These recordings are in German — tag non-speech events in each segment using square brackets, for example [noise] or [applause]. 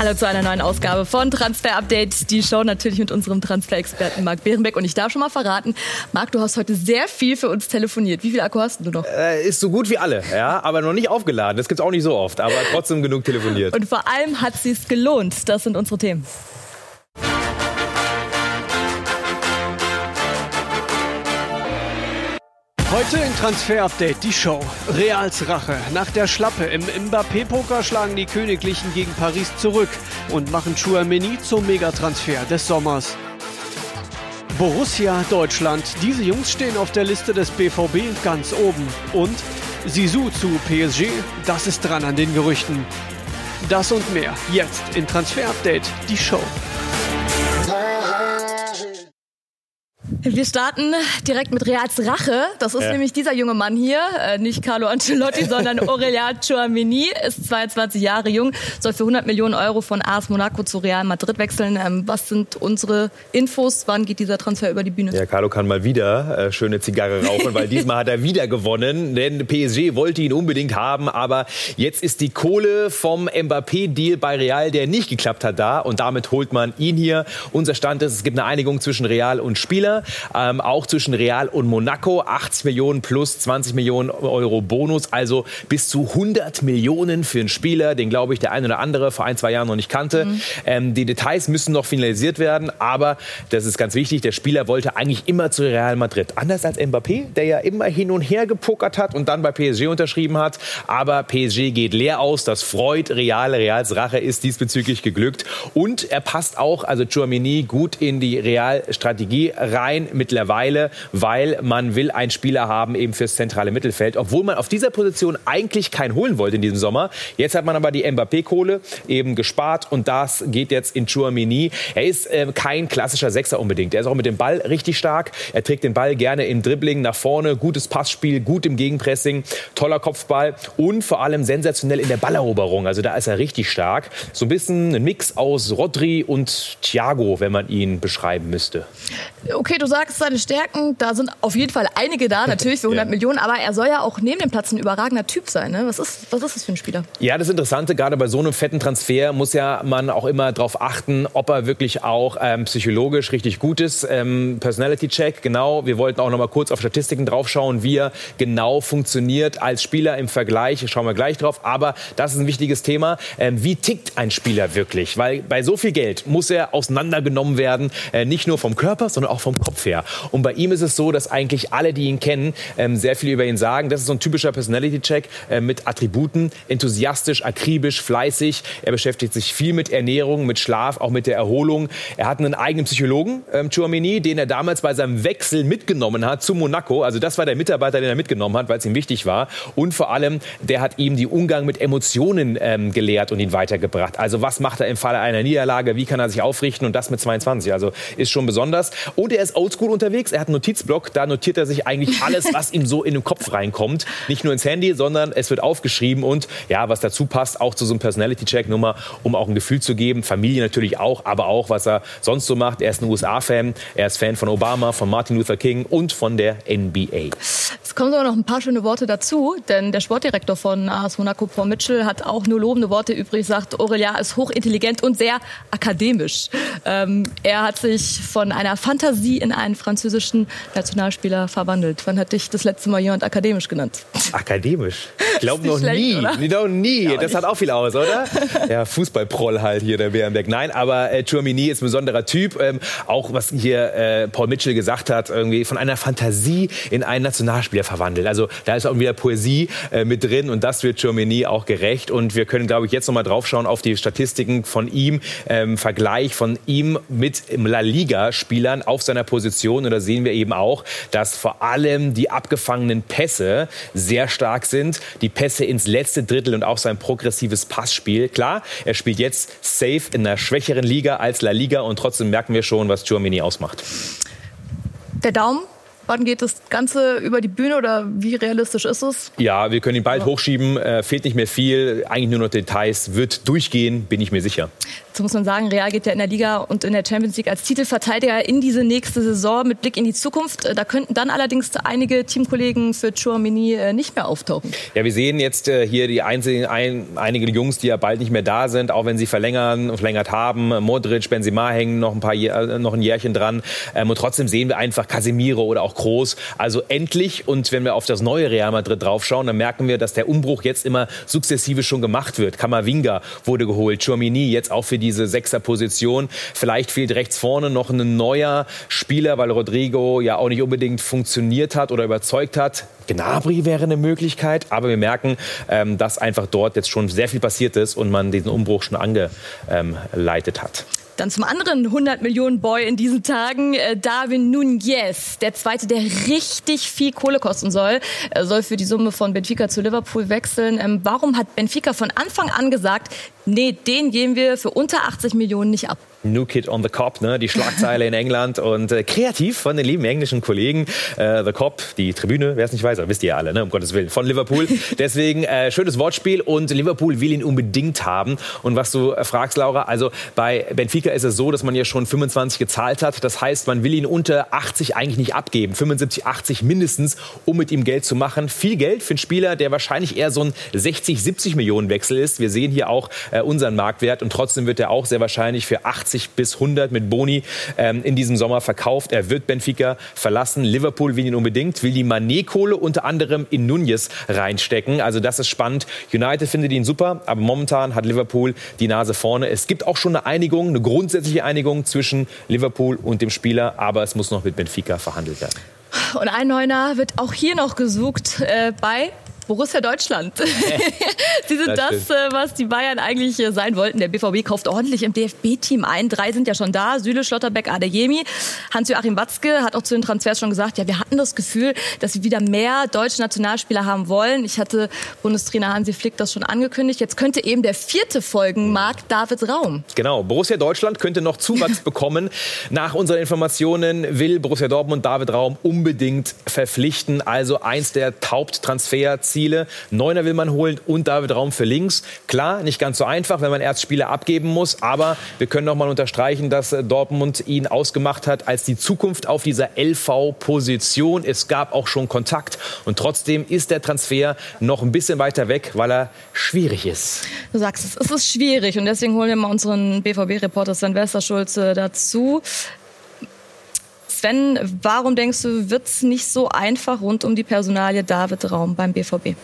Hallo zu einer neuen Ausgabe von Transfer Update, die Show natürlich mit unserem Transfer-Experten Marc Behrenbeck. Und ich darf schon mal verraten, Marc, du hast heute sehr viel für uns telefoniert. Wie viel Akku hast du noch? Äh, ist so gut wie alle, ja, aber noch nicht aufgeladen. Das gibt es auch nicht so oft, aber trotzdem genug telefoniert. Und vor allem hat sie es gelohnt. Das sind unsere Themen. Heute in Transfer Update die Show. Reals Rache. Nach der Schlappe im Mbappé-Poker schlagen die Königlichen gegen Paris zurück und machen Chouameni zum Megatransfer des Sommers. Borussia Deutschland. Diese Jungs stehen auf der Liste des BVB ganz oben. Und Sisu zu PSG. Das ist dran an den Gerüchten. Das und mehr jetzt in Transfer Update die Show. Wir starten direkt mit Reals Rache. Das ist ja. nämlich dieser junge Mann hier, äh, nicht Carlo Ancelotti, [laughs] sondern Aurelian Chouameni, ist 22 Jahre jung, soll für 100 Millionen Euro von AS Monaco zu Real Madrid wechseln. Ähm, was sind unsere Infos? Wann geht dieser Transfer über die Bühne? Ja, Carlo kann mal wieder äh, schöne Zigarre rauchen, weil [laughs] diesmal hat er wieder gewonnen, denn PSG wollte ihn unbedingt haben, aber jetzt ist die Kohle vom Mbappé-Deal bei Real, der nicht geklappt hat, da und damit holt man ihn hier. Unser Stand ist, es gibt eine Einigung zwischen Real und Spieler. Ähm, auch zwischen Real und Monaco. 80 Millionen plus 20 Millionen Euro Bonus, also bis zu 100 Millionen für einen Spieler, den glaube ich der ein oder andere vor ein, zwei Jahren noch nicht kannte. Mhm. Ähm, die Details müssen noch finalisiert werden, aber das ist ganz wichtig, der Spieler wollte eigentlich immer zu Real Madrid. Anders als Mbappé, der ja immer hin und her gepokert hat und dann bei PSG unterschrieben hat, aber PSG geht leer aus, das freut Real, Reals Rache ist diesbezüglich geglückt. Und er passt auch, also Chouamini, gut in die Real-Strategie rein rein mittlerweile, weil man will einen Spieler haben eben fürs zentrale Mittelfeld, obwohl man auf dieser Position eigentlich keinen holen wollte in diesem Sommer. Jetzt hat man aber die Mbappé-Kohle eben gespart und das geht jetzt in Chouamini. Er ist äh, kein klassischer Sechser unbedingt. Er ist auch mit dem Ball richtig stark. Er trägt den Ball gerne im Dribbling nach vorne, gutes Passspiel, gut im Gegenpressing, toller Kopfball und vor allem sensationell in der Balleroberung. Also da ist er richtig stark. So ein bisschen ein Mix aus Rodri und Thiago, wenn man ihn beschreiben müsste. Okay, du sagst seine Stärken, da sind auf jeden Fall einige da, natürlich für 100 [laughs] ja. Millionen, aber er soll ja auch neben dem Platz ein überragender Typ sein. Ne? Was, ist, was ist das für ein Spieler? Ja, das Interessante, gerade bei so einem fetten Transfer muss ja man auch immer darauf achten, ob er wirklich auch ähm, psychologisch richtig gut ist. Ähm, Personality Check, genau. Wir wollten auch noch mal kurz auf Statistiken draufschauen, wie er genau funktioniert als Spieler im Vergleich. Schauen wir gleich drauf. Aber das ist ein wichtiges Thema. Ähm, wie tickt ein Spieler wirklich? Weil bei so viel Geld muss er auseinandergenommen werden, äh, nicht nur vom Körper, sondern auch vom Kopf her. Und bei ihm ist es so, dass eigentlich alle, die ihn kennen, ähm, sehr viel über ihn sagen. Das ist so ein typischer Personality-Check äh, mit Attributen. Enthusiastisch, akribisch, fleißig. Er beschäftigt sich viel mit Ernährung, mit Schlaf, auch mit der Erholung. Er hat einen eigenen Psychologen, ähm, Chouameni, den er damals bei seinem Wechsel mitgenommen hat zu Monaco. Also das war der Mitarbeiter, den er mitgenommen hat, weil es ihm wichtig war. Und vor allem, der hat ihm die Umgang mit Emotionen ähm, gelehrt und ihn weitergebracht. Also was macht er im Falle einer Niederlage? Wie kann er sich aufrichten? Und das mit 22. Also ist schon besonders. Und er ist oldschool unterwegs. Er hat einen Notizblock, da notiert er sich eigentlich [laughs] alles, was ihm so in den Kopf reinkommt. Nicht nur ins Handy, sondern es wird aufgeschrieben und ja, was dazu passt, auch zu so einem Personality-Check-Nummer, um auch ein Gefühl zu geben. Familie natürlich auch, aber auch, was er sonst so macht. Er ist ein USA-Fan, er ist Fan von Obama, von Martin Luther King und von der NBA. Es kommen sogar noch ein paar schöne Worte dazu, denn der Sportdirektor von AS Monaco, Paul Mitchell, hat auch nur lobende Worte übrig, sagt, Aurelia ist hochintelligent und sehr akademisch. Ähm, er hat sich von einer Fantasie in einen französischen Nationalspieler verwandelt. Wann hat dich das letzte Mal jemand akademisch genannt? Akademisch? [laughs] Ich glaube noch schlecht, nie. Oder? Noch nie. Ja, das hat auch viel aus, oder? ja, Fußballproll halt hier, der Bärenberg. Nein, aber äh, Chouamini ist ein besonderer Typ. Ähm, auch was hier äh, Paul Mitchell gesagt hat, irgendwie von einer Fantasie in einen Nationalspieler verwandelt. Also da ist auch wieder Poesie äh, mit drin und das wird Chouamini auch gerecht. Und wir können, glaube ich, jetzt noch mal draufschauen auf die Statistiken von ihm, ähm, Vergleich von ihm mit La Liga-Spielern auf seiner Position. Und da sehen wir eben auch, dass vor allem die abgefangenen Pässe sehr stark sind. Die Pässe ins letzte Drittel und auch sein progressives Passspiel. Klar, er spielt jetzt safe in einer schwächeren Liga als La Liga und trotzdem merken wir schon, was Chouamini ausmacht. Der Daumen Wann geht das Ganze über die Bühne oder wie realistisch ist es? Ja, wir können ihn bald hochschieben. Äh, fehlt nicht mehr viel. Eigentlich nur noch Details. Wird durchgehen, bin ich mir sicher. Jetzt muss man sagen, Real geht ja in der Liga und in der Champions League als Titelverteidiger in diese nächste Saison mit Blick in die Zukunft. Äh, da könnten dann allerdings einige Teamkollegen für Chouamini äh, nicht mehr auftauchen. Ja, wir sehen jetzt äh, hier die einzelnen, ein, einige Jungs, die ja bald nicht mehr da sind, auch wenn sie verlängern, verlängert haben. Modric, Benzema hängen noch ein paar, noch ein Jährchen dran. Ähm, und trotzdem sehen wir einfach Casemiro oder auch Groß. Also endlich. Und wenn wir auf das neue Real Madrid draufschauen, dann merken wir, dass der Umbruch jetzt immer sukzessive schon gemacht wird. Kamavinga wurde geholt, Chouamini jetzt auch für diese Sechserposition. Vielleicht fehlt rechts vorne noch ein neuer Spieler, weil Rodrigo ja auch nicht unbedingt funktioniert hat oder überzeugt hat. Gnabry wäre eine Möglichkeit, aber wir merken, ähm, dass einfach dort jetzt schon sehr viel passiert ist und man diesen Umbruch schon angeleitet hat. Dann zum anderen 100 Millionen Boy in diesen Tagen, äh, Darwin Nunez, der zweite, der richtig viel Kohle kosten soll, er soll für die Summe von Benfica zu Liverpool wechseln. Ähm, warum hat Benfica von Anfang an gesagt, nee, den geben wir für unter 80 Millionen nicht ab? New Kid on the Cop, ne? die Schlagzeile in England und äh, kreativ von den lieben englischen Kollegen. Äh, the Cop, die Tribüne, wer es nicht weiß, wisst ihr ja alle, ne? um Gottes Willen, von Liverpool. [laughs] Deswegen äh, schönes Wortspiel und Liverpool will ihn unbedingt haben. Und was du äh, fragst, Laura, also bei Benfica ist es so, dass man ja schon 25 gezahlt hat. Das heißt, man will ihn unter 80 eigentlich nicht abgeben. 75, 80 mindestens, um mit ihm Geld zu machen. Viel Geld für einen Spieler, der wahrscheinlich eher so ein 60, 70 Millionen Wechsel ist. Wir sehen hier auch äh, unseren Marktwert und trotzdem wird er auch sehr wahrscheinlich für 80 80 bis 100 mit Boni ähm, in diesem Sommer verkauft. Er wird Benfica verlassen. Liverpool will ihn unbedingt, will die Manet-Kohle unter anderem in Nunez reinstecken. Also das ist spannend. United findet ihn super, aber momentan hat Liverpool die Nase vorne. Es gibt auch schon eine Einigung, eine grundsätzliche Einigung zwischen Liverpool und dem Spieler, aber es muss noch mit Benfica verhandelt werden. Und ein Neuner wird auch hier noch gesucht äh, bei Borussia Deutschland. [laughs] Sie sind das, das äh, was die Bayern eigentlich äh, sein wollten. Der BVB kauft ordentlich im DFB-Team ein. Drei sind ja schon da. Süle, Schlotterbeck, Adeyemi. Hans-Joachim Watzke hat auch zu den Transfers schon gesagt, ja, wir hatten das Gefühl, dass wir wieder mehr deutsche Nationalspieler haben wollen. Ich hatte Bundestrainer Hansi Flick das schon angekündigt. Jetzt könnte eben der vierte folgen, Marc David Raum. Genau. Borussia Deutschland könnte noch Zuwachs [laughs] bekommen. Nach unseren Informationen will Borussia Dortmund David Raum unbedingt verpflichten. Also eins der Haupttransferziele Ziele. Neuner will man holen und David Raum für links. Klar, nicht ganz so einfach, wenn man erst Spieler abgeben muss. Aber wir können noch mal unterstreichen, dass äh, Dortmund ihn ausgemacht hat als die Zukunft auf dieser LV-Position. Es gab auch schon Kontakt. Und trotzdem ist der Transfer noch ein bisschen weiter weg, weil er schwierig ist. Du sagst es, es ist schwierig. Und deswegen holen wir mal unseren BVB-Reporter Sven Westerschulze dazu. Sven, warum denkst du, wird es nicht so einfach rund um die Personalie David Raum beim BVB?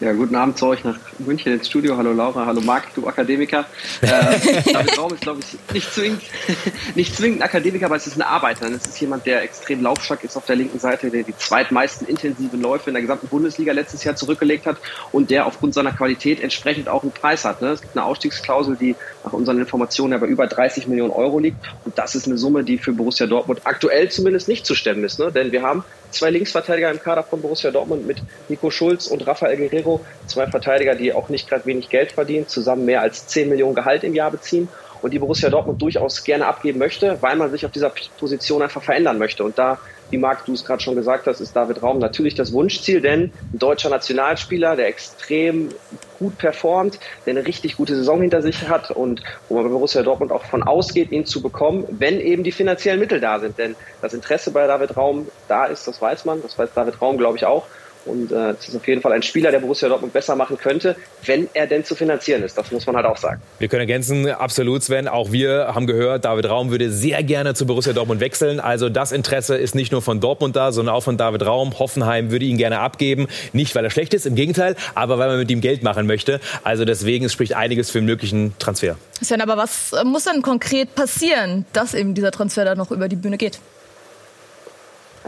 Ja, guten Abend zu euch nach München ins Studio. Hallo Laura, hallo Marc, du Akademiker. Äh, [laughs] David Raum ist, glaube ich, nicht zwingend, [laughs] nicht zwingend Akademiker, aber es ist ein Arbeiter. Es ist jemand, der extrem laufstark ist auf der linken Seite, der die zweitmeisten intensiven Läufe in der gesamten Bundesliga letztes Jahr zurückgelegt hat und der aufgrund seiner Qualität entsprechend auch einen Preis hat. Ne? Es gibt eine Ausstiegsklausel, die nach unseren Informationen ja bei über 30 Millionen Euro liegt. Und das ist eine Summe, die für Borussia Dortmund aktuell zumindest nicht zu stemmen ist. Ne? Denn wir haben zwei Linksverteidiger im Kader von Borussia Dortmund mit Nico Schulz und Rafael Guerrero. Zwei Verteidiger, die auch nicht gerade wenig Geld verdienen, zusammen mehr als 10 Millionen Gehalt im Jahr beziehen und die Borussia Dortmund durchaus gerne abgeben möchte, weil man sich auf dieser Position einfach verändern möchte. Und da wie Marc, du es gerade schon gesagt hast, ist David Raum natürlich das Wunschziel, denn ein deutscher Nationalspieler, der extrem gut performt, der eine richtig gute Saison hinter sich hat und wo man bei Borussia Dortmund auch von ausgeht, ihn zu bekommen, wenn eben die finanziellen Mittel da sind. Denn das Interesse bei David Raum da ist, das weiß man, das weiß David Raum, glaube ich, auch. Und äh, ist auf jeden Fall ein Spieler, der Borussia Dortmund besser machen könnte, wenn er denn zu finanzieren ist. Das muss man halt auch sagen. Wir können ergänzen, absolut, Sven. Auch wir haben gehört, David Raum würde sehr gerne zu Borussia Dortmund wechseln. Also das Interesse ist nicht nur von Dortmund da, sondern auch von David Raum. Hoffenheim würde ihn gerne abgeben. Nicht, weil er schlecht ist, im Gegenteil, aber weil man mit ihm Geld machen möchte. Also deswegen spricht einiges für einen möglichen Transfer. Sven, aber was muss denn konkret passieren, dass eben dieser Transfer dann noch über die Bühne geht?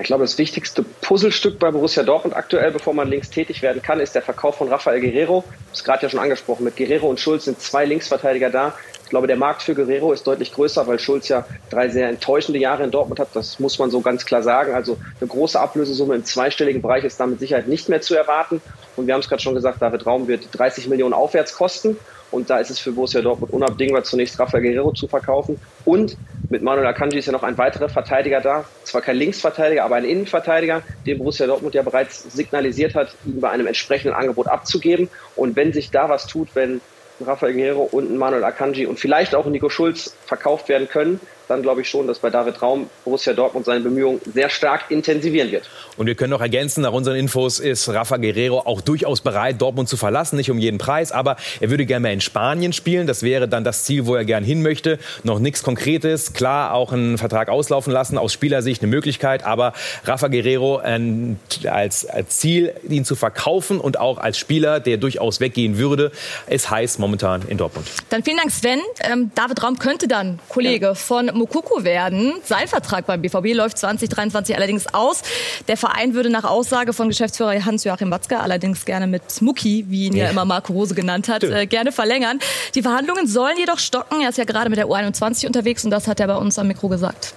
Ich glaube, das wichtigste Puzzlestück bei Borussia Dortmund aktuell, bevor man links tätig werden kann, ist der Verkauf von Rafael Guerrero. Das ist gerade ja schon angesprochen. Mit Guerrero und Schulz sind zwei Linksverteidiger da. Ich glaube, der Markt für Guerrero ist deutlich größer, weil Schulz ja drei sehr enttäuschende Jahre in Dortmund hat. Das muss man so ganz klar sagen. Also eine große Ablösesumme im zweistelligen Bereich ist damit Sicherheit nicht mehr zu erwarten. Und wir haben es gerade schon gesagt, David Raum wird 30 Millionen aufwärts kosten. Und da ist es für Borussia Dortmund unabdingbar, zunächst Rafael Guerrero zu verkaufen. Und Mit Manuel Akanji ist ja noch ein weiterer Verteidiger da. Zwar kein Linksverteidiger, aber ein Innenverteidiger, den Borussia Dortmund ja bereits signalisiert hat, ihn bei einem entsprechenden Angebot abzugeben. Und wenn sich da was tut, wenn Rafael Guerrero und Manuel Akanji und vielleicht auch Nico Schulz verkauft werden können, dann glaube ich schon, dass bei David Raum Borussia Dortmund seine Bemühungen sehr stark intensivieren wird. Und wir können noch ergänzen, nach unseren Infos ist Rafa Guerrero auch durchaus bereit, Dortmund zu verlassen, nicht um jeden Preis, aber er würde gerne mehr in Spanien spielen. Das wäre dann das Ziel, wo er gern hin möchte. Noch nichts Konkretes. Klar, auch einen Vertrag auslaufen lassen, aus Spielersicht eine Möglichkeit, aber Rafa Guerrero äh, als, als Ziel, ihn zu verkaufen und auch als Spieler, der durchaus weggehen würde, ist heiß momentan in Dortmund. Dann vielen Dank, Sven. Ähm, David Raum könnte dann Kollege ja. von Mokoko werden. Sein Vertrag beim BVB läuft 2023 allerdings aus. Der Verein würde nach Aussage von Geschäftsführer Hans-Joachim Watzke allerdings gerne mit Mucki, wie ihn ja, ja immer Marco Rose genannt hat, äh, gerne verlängern. Die Verhandlungen sollen jedoch stocken. Er ist ja gerade mit der U21 unterwegs und das hat er bei uns am Mikro gesagt.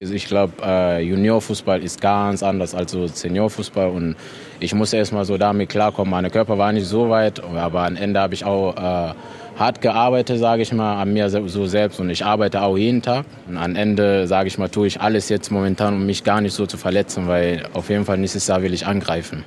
Also ich glaube, äh, Juniorfußball ist ganz anders als so Seniorfußball und ich muss erst mal so damit klarkommen. Meine Körper war nicht so weit, aber am Ende habe ich auch äh, hart gearbeitet, sage ich mal, an mir so selbst und ich arbeite auch jeden Tag. Und am Ende, sage ich mal, tue ich alles jetzt momentan, um mich gar nicht so zu verletzen, weil auf jeden Fall nächstes Jahr will ich angreifen.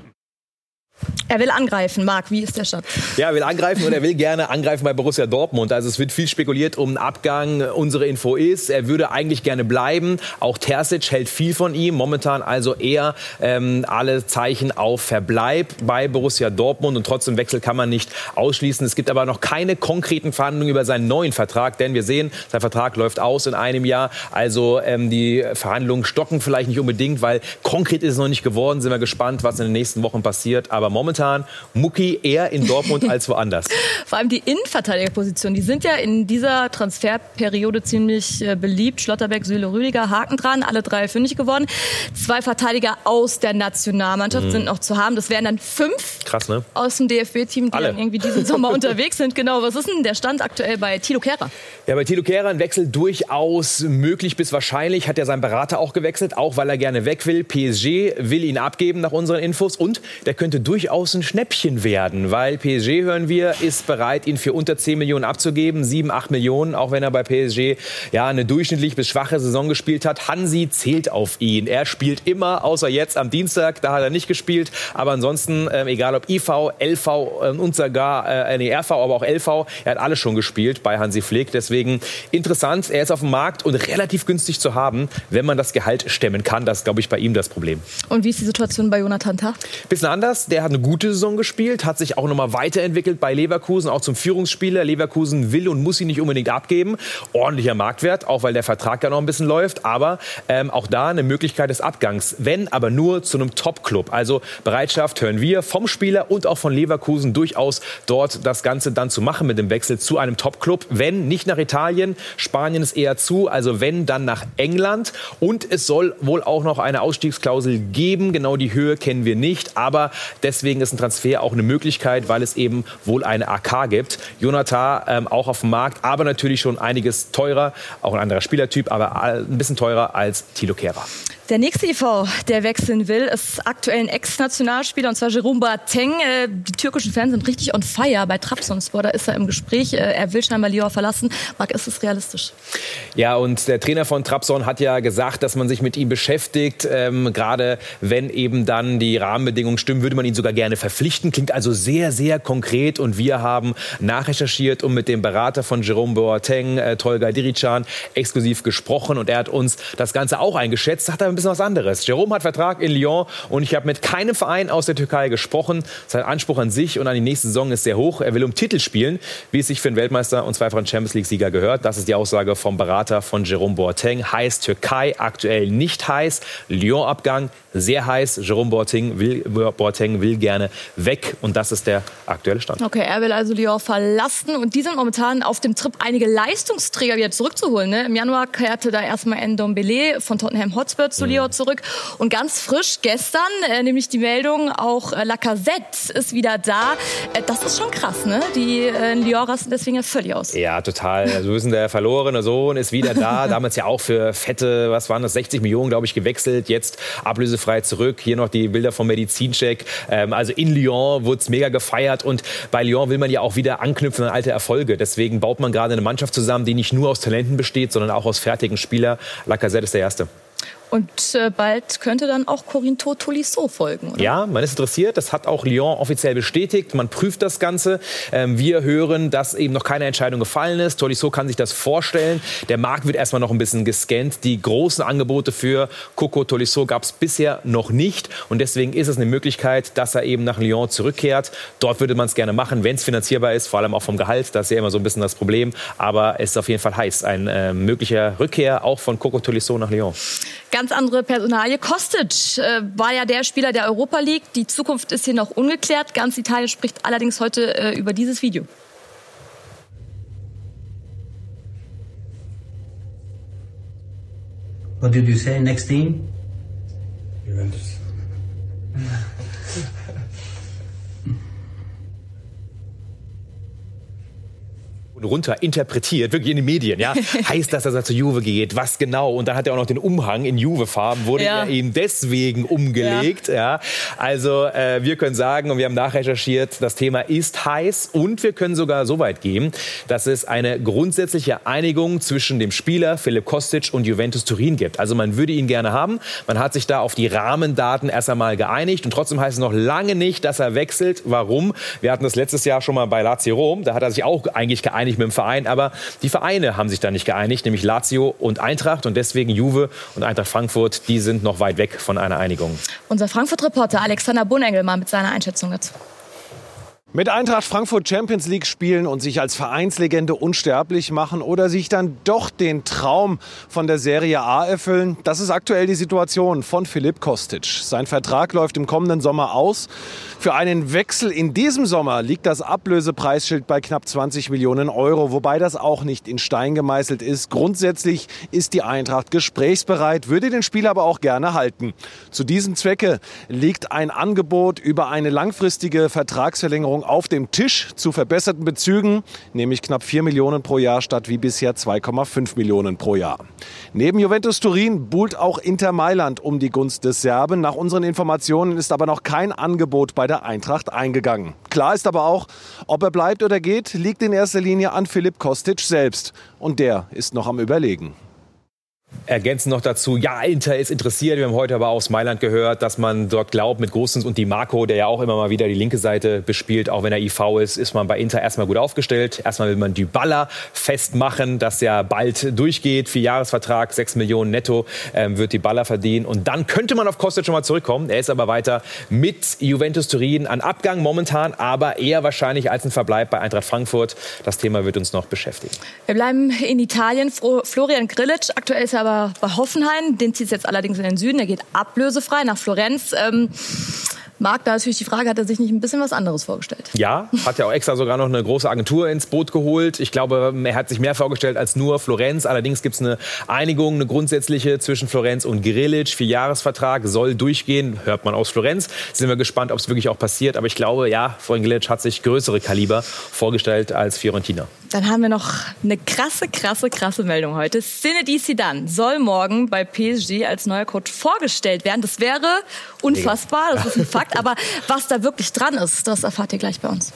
Er will angreifen. Marc, wie ist der Stand? Ja, er will angreifen und er will gerne angreifen bei Borussia Dortmund. Also es wird viel spekuliert um einen Abgang. Unsere Info ist, er würde eigentlich gerne bleiben. Auch Terzic hält viel von ihm. Momentan also eher ähm, alle Zeichen auf Verbleib bei Borussia Dortmund. Und trotzdem Wechsel kann man nicht ausschließen. Es gibt aber noch keine konkreten Verhandlungen über seinen neuen Vertrag. Denn wir sehen, sein Vertrag läuft aus in einem Jahr. Also ähm, die Verhandlungen stocken vielleicht nicht unbedingt, weil konkret ist es noch nicht geworden. Sind wir gespannt, was in den nächsten Wochen passiert. Aber momentan momentan Mucki eher in Dortmund [laughs] als woanders. Vor allem die Innenverteidigerposition, die sind ja in dieser Transferperiode ziemlich äh, beliebt. Schlotterbeck, Süle, Rüdiger, Haken dran, alle drei fündig geworden. Zwei Verteidiger aus der Nationalmannschaft mhm. sind noch zu haben. Das wären dann fünf Krass, ne? aus dem DFB-Team, die dann irgendwie diesen Sommer [laughs] unterwegs sind. Genau, was ist denn der Stand aktuell bei Tilo Kehrer? Ja, bei Tilo Kehrer ein Wechsel durchaus möglich bis wahrscheinlich. Hat ja sein Berater auch gewechselt, auch weil er gerne weg will. PSG will ihn abgeben nach unseren Infos und der könnte durchaus durchaus ein Schnäppchen werden, weil PSG, hören wir, ist bereit, ihn für unter 10 Millionen abzugeben, 7, 8 Millionen, auch wenn er bei PSG ja eine durchschnittlich bis schwache Saison gespielt hat. Hansi zählt auf ihn. Er spielt immer, außer jetzt am Dienstag, da hat er nicht gespielt, aber ansonsten, äh, egal ob IV, LV äh, und sogar äh, nee, RV, aber auch LV, er hat alles schon gespielt bei Hansi Flick. Deswegen interessant, er ist auf dem Markt und relativ günstig zu haben, wenn man das Gehalt stemmen kann. Das ist, glaube ich, bei ihm das Problem. Und wie ist die Situation bei Jonathan Tah? Bisschen anders. Der hat eine gute Saison gespielt, hat sich auch nochmal weiterentwickelt bei Leverkusen, auch zum Führungsspieler. Leverkusen will und muss ihn nicht unbedingt abgeben. Ordentlicher Marktwert, auch weil der Vertrag ja noch ein bisschen läuft. Aber ähm, auch da eine Möglichkeit des Abgangs. Wenn, aber nur zu einem Top-Club. Also Bereitschaft hören wir vom Spieler und auch von Leverkusen durchaus dort das Ganze dann zu machen mit dem Wechsel zu einem Top-Club. Wenn nicht nach Italien, Spanien ist eher zu. Also wenn, dann nach England. Und es soll wohl auch noch eine Ausstiegsklausel geben. Genau die Höhe kennen wir nicht. Aber deswegen ist ein Transfer auch eine Möglichkeit, weil es eben wohl eine AK gibt. Jonathan ähm, auch auf dem Markt, aber natürlich schon einiges teurer, auch ein anderer Spielertyp, aber ein bisschen teurer als Tilo Kehrer. Der nächste IV, der wechseln will, ist aktuell ein Ex-Nationalspieler und zwar Jerome Boateng. Äh, die türkischen Fans sind richtig on fire bei Trabzonspor. Da ist er im Gespräch. Äh, er will scheinbar Lyon verlassen. Marc, ist es realistisch? Ja, und der Trainer von Trabzon hat ja gesagt, dass man sich mit ihm beschäftigt. Ähm, Gerade wenn eben dann die Rahmenbedingungen stimmen, würde man ihn sogar gerne verpflichten. Klingt also sehr, sehr konkret. Und wir haben nachrecherchiert und mit dem Berater von Jerome Boateng, äh, Tolga Dirican, exklusiv gesprochen. Und er hat uns das Ganze auch eingeschätzt. Hat er ein bisschen was anderes. Jerome hat Vertrag in Lyon und ich habe mit keinem Verein aus der Türkei gesprochen. Sein Anspruch an sich und an die nächste Saison ist sehr hoch. Er will um Titel spielen, wie es sich für einen Weltmeister und zweifachen Champions League-Sieger gehört. Das ist die Aussage vom Berater von Jerome Boateng. Heißt Türkei aktuell nicht heiß. Lyon-Abgang sehr heiß. Jerome Boateng will, Boateng will gerne weg und das ist der aktuelle Stand. Okay, er will also Lyon verlassen und die sind momentan auf dem Trip, einige Leistungsträger wieder zurückzuholen. Ne? Im Januar kehrte da erstmal Ndombele von Tottenham Hotspur zu Lyon zurück und ganz frisch gestern, äh, nämlich die Meldung, auch äh, Lacazette ist wieder da. Äh, das ist schon krass, ne? Die äh, Lyon rasten deswegen ja völlig aus. Ja, total. Also wissen, der verlorene Sohn ist wieder da. [laughs] Damals ja auch für fette, was waren das, 60 Millionen, glaube ich, gewechselt. Jetzt Ablöse frei zurück. Hier noch die Bilder vom Medizincheck. Ähm, also in Lyon wurde es mega gefeiert und bei Lyon will man ja auch wieder anknüpfen an alte Erfolge. Deswegen baut man gerade eine Mannschaft zusammen, die nicht nur aus Talenten besteht, sondern auch aus fertigen Spielern. Lacazette ist der Erste. Und äh, bald könnte dann auch Corinto Tolisso folgen, oder? Ja, man ist interessiert. Das hat auch Lyon offiziell bestätigt. Man prüft das Ganze. Ähm, wir hören, dass eben noch keine Entscheidung gefallen ist. Tolisso kann sich das vorstellen. Der Markt wird erstmal noch ein bisschen gescannt. Die großen Angebote für Coco Tolisso gab es bisher noch nicht. Und deswegen ist es eine Möglichkeit, dass er eben nach Lyon zurückkehrt. Dort würde man es gerne machen, wenn es finanzierbar ist, vor allem auch vom Gehalt. Das ist ja immer so ein bisschen das Problem. Aber es ist auf jeden Fall heiß. Ein äh, möglicher Rückkehr auch von Coco Tolisso nach Lyon. Ganz andere Personalie. Kostic äh, war ja der Spieler der Europa League. Die Zukunft ist hier noch ungeklärt. Ganz Italien spricht allerdings heute äh, über dieses Video. What did you say? Next team? Juventus. [laughs] runter interpretiert, wirklich in den Medien. Ja, [laughs] heißt das, dass er zu Juve geht? Was genau? Und dann hat er auch noch den Umhang in Juve-Farben, wurde ja. er eben deswegen umgelegt. Ja. ja. Also äh, wir können sagen und wir haben nachrecherchiert, das Thema ist heiß und wir können sogar so weit gehen, dass es eine grundsätzliche Einigung zwischen dem Spieler Philipp Kostic und Juventus Turin gibt. Also man würde ihn gerne haben. Man hat sich da auf die Rahmendaten erst einmal geeinigt und trotzdem heißt es noch lange nicht, dass er wechselt. Warum? Wir hatten das letztes Jahr schon mal bei Lazio Rom. Da hat er sich auch eigentlich geeinigt einig mit dem Verein, aber die Vereine haben sich da nicht geeinigt, nämlich Lazio und Eintracht und deswegen Juve und Eintracht Frankfurt, die sind noch weit weg von einer Einigung. Unser Frankfurt-Reporter Alexander Bonengel mal mit seiner Einschätzung dazu. Mit Eintracht Frankfurt Champions League spielen und sich als Vereinslegende unsterblich machen oder sich dann doch den Traum von der Serie A erfüllen, das ist aktuell die Situation von Philipp Kostic. Sein Vertrag läuft im kommenden Sommer aus. Für einen Wechsel in diesem Sommer liegt das Ablösepreisschild bei knapp 20 Millionen Euro, wobei das auch nicht in Stein gemeißelt ist. Grundsätzlich ist die Eintracht gesprächsbereit, würde den Spieler aber auch gerne halten. Zu diesem Zwecke liegt ein Angebot über eine langfristige Vertragsverlängerung auf dem Tisch zu verbesserten Bezügen, nämlich knapp 4 Millionen pro Jahr statt wie bisher 2,5 Millionen pro Jahr. Neben Juventus Turin buhlt auch Inter Mailand um die Gunst des Serben. Nach unseren Informationen ist aber noch kein Angebot bei der Eintracht eingegangen. Klar ist aber auch, ob er bleibt oder geht, liegt in erster Linie an Philipp Kostic selbst. Und der ist noch am Überlegen ergänzen noch dazu, ja, Inter ist interessiert. Wir haben heute aber aus Mailand gehört, dass man dort glaubt, mit Großens und Di Marco, der ja auch immer mal wieder die linke Seite bespielt, auch wenn er IV ist, ist man bei Inter erstmal gut aufgestellt. Erstmal will man Dybala festmachen, dass ja bald durchgeht. Vier Jahresvertrag, sechs Millionen netto ähm, wird Dybala verdienen. Und dann könnte man auf Kostic schon mal zurückkommen. Er ist aber weiter mit Juventus Turin an Abgang momentan, aber eher wahrscheinlich als ein Verbleib bei Eintracht Frankfurt. Das Thema wird uns noch beschäftigen. Wir bleiben in Italien. Florian Grillitsch, aktuell ist er aber bei Hoffenheim. Den zieht es jetzt allerdings in den Süden. Der geht ablösefrei nach Florenz. Ähm, Marc, da natürlich die Frage, hat er sich nicht ein bisschen was anderes vorgestellt? Ja, hat ja auch extra sogar noch eine große Agentur ins Boot geholt. Ich glaube, er hat sich mehr vorgestellt als nur Florenz. Allerdings gibt es eine Einigung, eine grundsätzliche zwischen Florenz und Grilic. Vierjahresvertrag soll durchgehen, hört man aus Florenz. Sind wir gespannt, ob es wirklich auch passiert. Aber ich glaube, ja, Florian Grilic hat sich größere Kaliber vorgestellt als Fiorentina. Dann haben wir noch eine krasse, krasse, krasse Meldung heute. Zinedine Zidane soll morgen bei PSG als neuer Coach vorgestellt werden. Das wäre unfassbar, das ist ein Fakt. Aber was da wirklich dran ist, das erfahrt ihr gleich bei uns.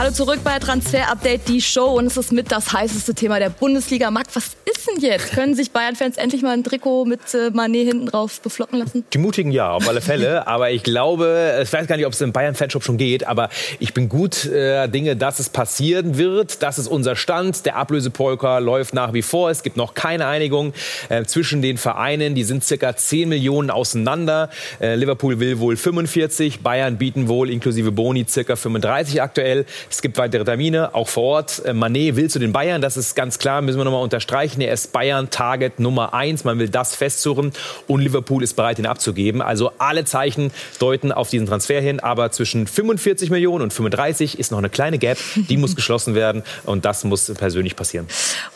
Hallo zurück bei Transfer Update, die Show. Und es ist mit das heißeste Thema der Bundesliga. Marc, was ist denn jetzt? Können sich Bayern-Fans endlich mal ein Trikot mit äh, Manet hinten drauf beflocken lassen? Die mutigen ja, auf alle Fälle. [laughs] aber ich glaube, ich weiß gar nicht, ob es im Bayern-Fanshop schon geht, aber ich bin gut äh, Dinge, dass es passieren wird. Das ist unser Stand. Der Ablösepolka läuft nach wie vor. Es gibt noch keine Einigung äh, zwischen den Vereinen. Die sind circa 10 Millionen auseinander. Äh, Liverpool will wohl 45, Bayern bieten wohl inklusive Boni circa 35 aktuell. Es gibt weitere Termine, auch vor Ort. Äh, Manet will zu den Bayern, das ist ganz klar, müssen wir nochmal unterstreichen. Er ist Bayern-Target Nummer eins. Man will das festsuchen und Liverpool ist bereit, ihn abzugeben. Also alle Zeichen deuten auf diesen Transfer hin. Aber zwischen 45 Millionen und 35 ist noch eine kleine Gap. Die muss [laughs] geschlossen werden und das muss persönlich passieren.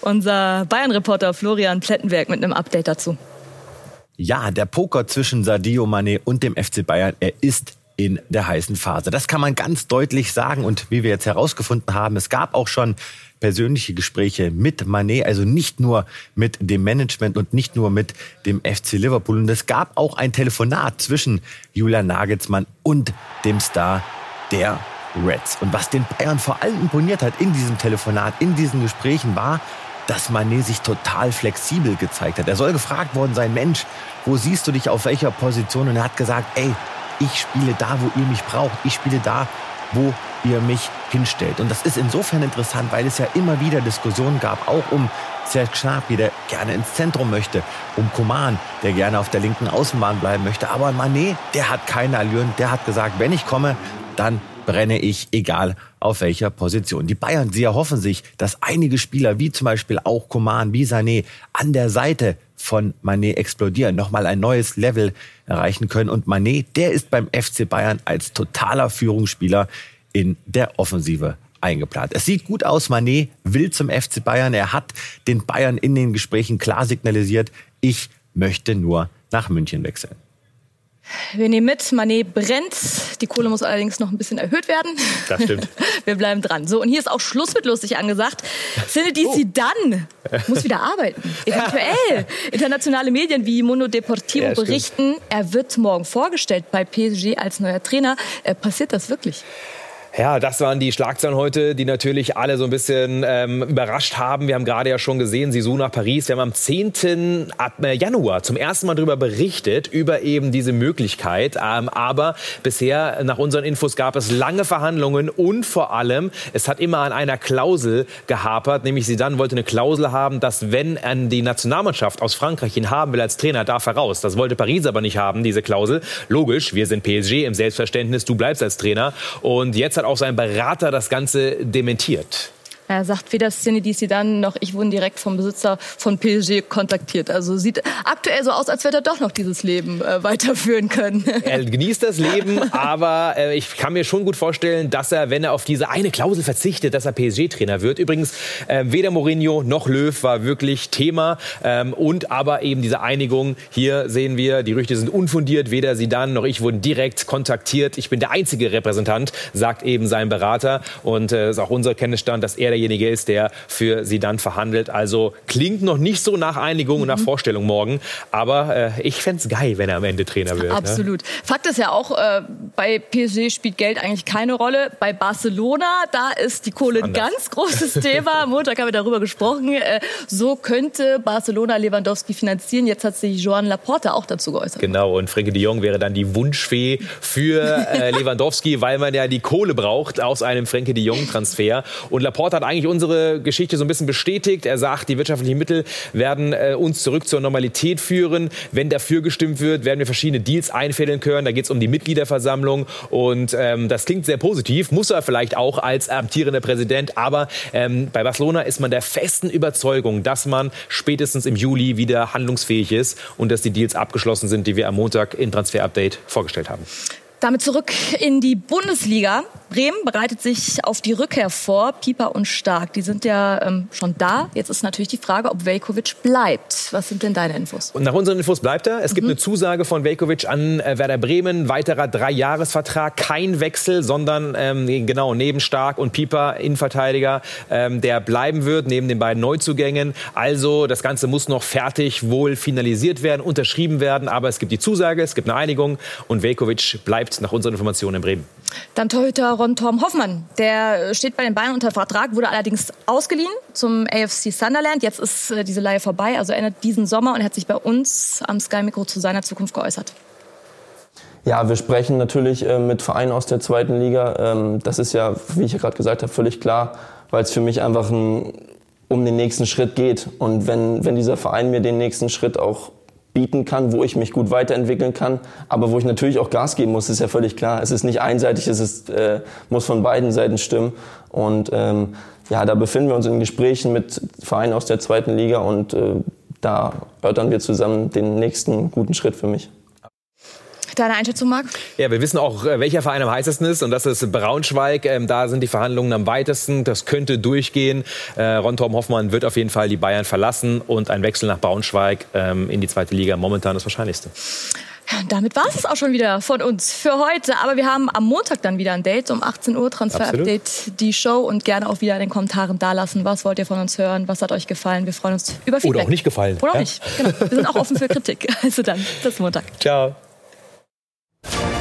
Unser Bayern-Reporter Florian Plettenberg mit einem Update dazu. Ja, der Poker zwischen Sadio Mané und dem FC Bayern, er ist in der heißen Phase. Das kann man ganz deutlich sagen. Und wie wir jetzt herausgefunden haben, es gab auch schon persönliche Gespräche mit Manet, also nicht nur mit dem Management und nicht nur mit dem FC Liverpool. Und es gab auch ein Telefonat zwischen Julian Nagelsmann und dem Star der Reds. Und was den Bayern vor allem imponiert hat in diesem Telefonat, in diesen Gesprächen war, dass Manet sich total flexibel gezeigt hat. Er soll gefragt worden sein, Mensch, wo siehst du dich auf welcher Position? Und er hat gesagt, ey, ich spiele da, wo ihr mich braucht. Ich spiele da, wo ihr mich hinstellt. Und das ist insofern interessant, weil es ja immer wieder Diskussionen gab, auch um Serge Gnabry, der gerne ins Zentrum möchte, um Koman, der gerne auf der linken Außenbahn bleiben möchte. Aber Manet, der hat keine Allüren, der hat gesagt, wenn ich komme, dann brenne ich, egal auf welcher Position. Die Bayern, sie erhoffen sich, dass einige Spieler, wie zum Beispiel auch Coman, wie Sané, an der Seite von Manet explodieren, nochmal ein neues Level erreichen können. Und Manet, der ist beim FC Bayern als totaler Führungsspieler in der Offensive eingeplant. Es sieht gut aus. Manet will zum FC Bayern. Er hat den Bayern in den Gesprächen klar signalisiert, ich möchte nur nach München wechseln. Wir nehmen mit, Manet brennt. Die Kohle muss allerdings noch ein bisschen erhöht werden. Das stimmt. [laughs] Wir bleiben dran. So, und hier ist auch Schluss mit lustig angesagt. Zinedine oh. Zidane muss wieder arbeiten. [laughs] Eventuell. Internationale Medien wie Mono Deportivo ja, berichten, er wird morgen vorgestellt bei PSG als neuer Trainer. Äh, passiert das wirklich? Ja, das waren die Schlagzeilen heute, die natürlich alle so ein bisschen ähm, überrascht haben. Wir haben gerade ja schon gesehen, Sisu nach Paris. Wir haben am 10. Äh, Januar zum ersten Mal darüber berichtet, über eben diese Möglichkeit. Ähm, aber bisher, nach unseren Infos, gab es lange Verhandlungen und vor allem, es hat immer an einer Klausel gehapert, nämlich sie dann wollte eine Klausel haben, dass wenn an die Nationalmannschaft aus Frankreich ihn haben will als Trainer, darf er raus. Das wollte Paris aber nicht haben, diese Klausel. Logisch, wir sind PSG im Selbstverständnis, du bleibst als Trainer. Und jetzt hat hat auch sein Berater das Ganze dementiert. Er sagt weder Zinedine Zidane noch ich wurden direkt vom Besitzer von PSG kontaktiert. Also sieht aktuell so aus, als würde er doch noch dieses Leben äh, weiterführen können. [laughs] Er genießt das Leben, aber äh, ich kann mir schon gut vorstellen, dass er, wenn er auf diese eine Klausel verzichtet, dass er PSG-Trainer wird. Übrigens, äh, weder Mourinho noch Löw war wirklich Thema ähm, und aber eben diese Einigung. Hier sehen wir, die Gerüchte sind unfundiert. Weder Zidane noch ich wurden direkt kontaktiert. Ich bin der einzige Repräsentant, sagt eben sein Berater und äh, ist auch unser Kenntnisstand, dass er derjenige ist, der für sie dann verhandelt. Also klingt noch nicht so nach Einigung und nach mhm. Vorstellung morgen. Aber äh, ich fände es geil, wenn er am Ende Trainer wird. Ne? Absolut. Ne? Fakt ist ja auch, äh, bei PSG spielt Geld eigentlich keine Rolle. Bei Barcelona, da ist die Kohle ein ganz großes [laughs] Thema. Montag haben wir darüber gesprochen. Äh, so könnte Barcelona Lewandowski finanzieren. Jetzt hat sich Joan Laporta auch dazu geäußert. Genau, und Frenkie de Jong wäre dann die Wunschfee für äh, [laughs] Lewandowski, weil man ja die Kohle braucht aus einem Frenkie de Jong-Transfer. Und Laporta hat eigentlich unsere Geschichte so ein bisschen bestätigt. Er sagt, die wirtschaftlichen Mittel werden äh, uns zurück zur Normalität führen. Wenn dafür gestimmt wird, werden wir verschiedene Deals einfädeln können. Da geht es um die Mitgliederversammlung und ähm, das klingt sehr positiv. Muss er vielleicht auch als amtierender Präsident. Aber ähm, bei Barcelona ist man der festen Überzeugung, dass man spätestens im Juli wieder handlungsfähig ist und dass die Deals abgeschlossen sind, die wir am Montag in Transfer Update vorgestellt haben. Damit zurück in die Bundesliga. Bremen bereitet sich auf die Rückkehr vor. Pieper und Stark, die sind ja ähm, schon da. Jetzt ist natürlich die Frage, ob Velkovic bleibt. Was sind denn deine Infos? Und nach unseren Infos bleibt er. Es mhm. gibt eine Zusage von Velkovic an äh, Werder Bremen. Weiterer Dreijahresvertrag. Kein Wechsel, sondern ähm, genau neben Stark und Pieper, Innenverteidiger, ähm, der bleiben wird, neben den beiden Neuzugängen. Also das Ganze muss noch fertig wohl finalisiert werden, unterschrieben werden. Aber es gibt die Zusage, es gibt eine Einigung und Velkovic bleibt nach unseren Informationen in Bremen. Dann Torhüter Ron Torm Hoffmann. Der steht bei den Bayern unter Vertrag, wurde allerdings ausgeliehen zum AFC Sunderland. Jetzt ist äh, diese Leihe vorbei, also endet diesen Sommer und er hat sich bei uns am Sky Mikro zu seiner Zukunft geäußert. Ja, wir sprechen natürlich äh, mit Vereinen aus der zweiten Liga. Ähm, das ist ja, wie ich ja gerade gesagt habe, völlig klar, weil es für mich einfach ein, um den nächsten Schritt geht. Und wenn, wenn dieser Verein mir den nächsten Schritt auch bieten kann, wo ich mich gut weiterentwickeln kann, aber wo ich natürlich auch Gas geben muss, ist ja völlig klar. Es ist nicht einseitig, es ist, äh, muss von beiden Seiten stimmen. Und ähm, ja, da befinden wir uns in Gesprächen mit Vereinen aus der zweiten Liga und äh, da erörtern wir zusammen den nächsten guten Schritt für mich. Deine Einschätzung, Marc? Ja, wir wissen auch, äh, welcher Verein am heißesten ist und das ist Braunschweig. Ähm, da sind die Verhandlungen am weitesten. Das könnte durchgehen. Äh, Ron Torben Hoffmann wird auf jeden Fall die Bayern verlassen und ein Wechsel nach Braunschweig ähm, in die zweite Liga momentan das Wahrscheinlichste. Damit war es auch schon wieder von uns für heute. Aber wir haben am Montag dann wieder ein Date um 18 Uhr, Transfer-Update, die Show und gerne auch wieder in den Kommentaren dalassen. Was wollt ihr von uns hören? Was hat euch gefallen? Wir freuen uns über Feedback. Oder auch nicht gefallen. Oder auch ja? nicht. Genau. Wir sind auch offen für [laughs] Kritik. Also dann, bis Montag. Ciao. you